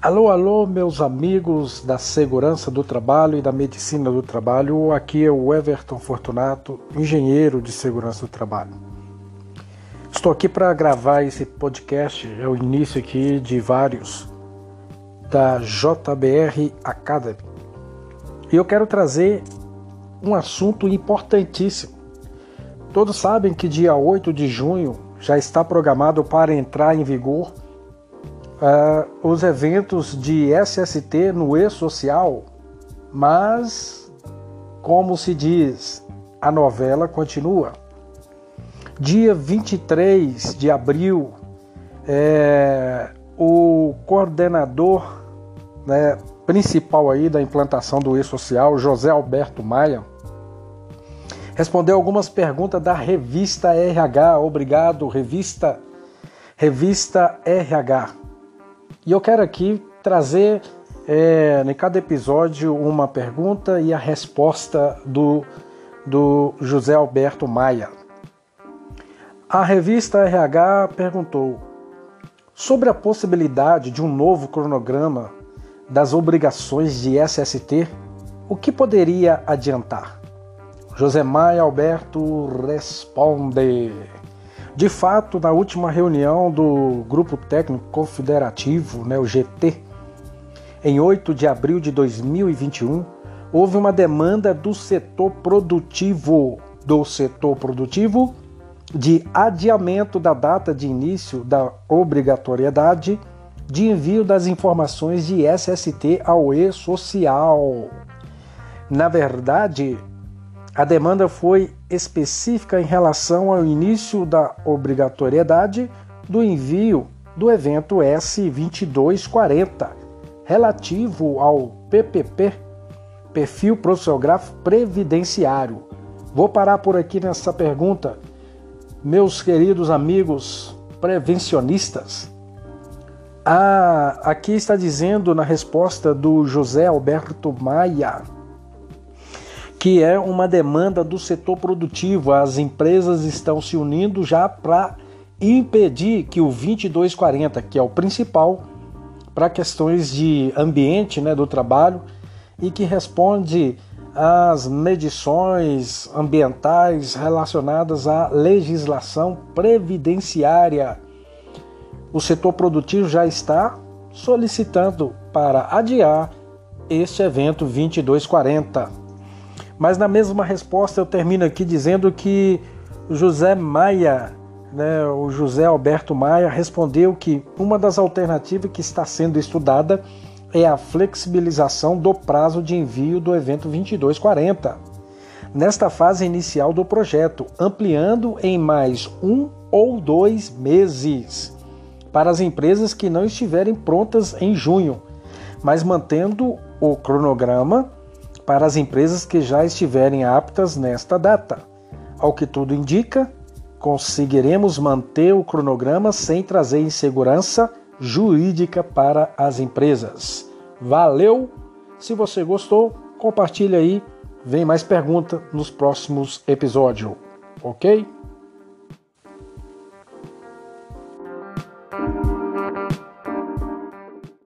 Alô, alô, meus amigos da segurança do trabalho e da medicina do trabalho. Aqui é o Everton Fortunato, engenheiro de segurança do trabalho. Estou aqui para gravar esse podcast, é o início aqui de vários da JBR Academy. E eu quero trazer um assunto importantíssimo. Todos sabem que dia 8 de junho já está programado para entrar em vigor uh, os eventos de SST no e-social, mas, como se diz, a novela continua. Dia 23 de abril, é, o coordenador né, principal aí da implantação do e-social, José Alberto Maia, respondeu algumas perguntas da revista RH. Obrigado, revista Revista RH. E eu quero aqui trazer é, em cada episódio uma pergunta e a resposta do, do José Alberto Maia. A revista RH perguntou sobre a possibilidade de um novo cronograma das obrigações de SST, o que poderia adiantar? José Maia Alberto responde. De fato, na última reunião do Grupo Técnico Confederativo, né, o GT, em 8 de abril de 2021, houve uma demanda do setor produtivo, do setor produtivo, de adiamento da data de início da obrigatoriedade de envio das informações de SST ao e-social. Na verdade, a demanda foi específica em relação ao início da obrigatoriedade do envio do evento S2240, relativo ao PPP, Perfil Profissional Previdenciário. Vou parar por aqui nessa pergunta, meus queridos amigos prevencionistas. Ah, aqui está dizendo na resposta do José Alberto Maia que é uma demanda do setor produtivo. As empresas estão se unindo já para impedir que o 2240, que é o principal para questões de ambiente né, do trabalho e que responde às medições ambientais relacionadas à legislação previdenciária. O setor produtivo já está solicitando para adiar este evento 2240. Mas na mesma resposta eu termino aqui dizendo que José Maia, né, o José Alberto Maia, respondeu que uma das alternativas que está sendo estudada é a flexibilização do prazo de envio do evento 2240. Nesta fase inicial do projeto, ampliando em mais um ou dois meses para as empresas que não estiverem prontas em junho, mas mantendo o cronograma para as empresas que já estiverem aptas nesta data. Ao que tudo indica, conseguiremos manter o cronograma sem trazer insegurança jurídica para as empresas. Valeu! Se você gostou, compartilhe aí. Vem mais pergunta nos próximos episódios, ok?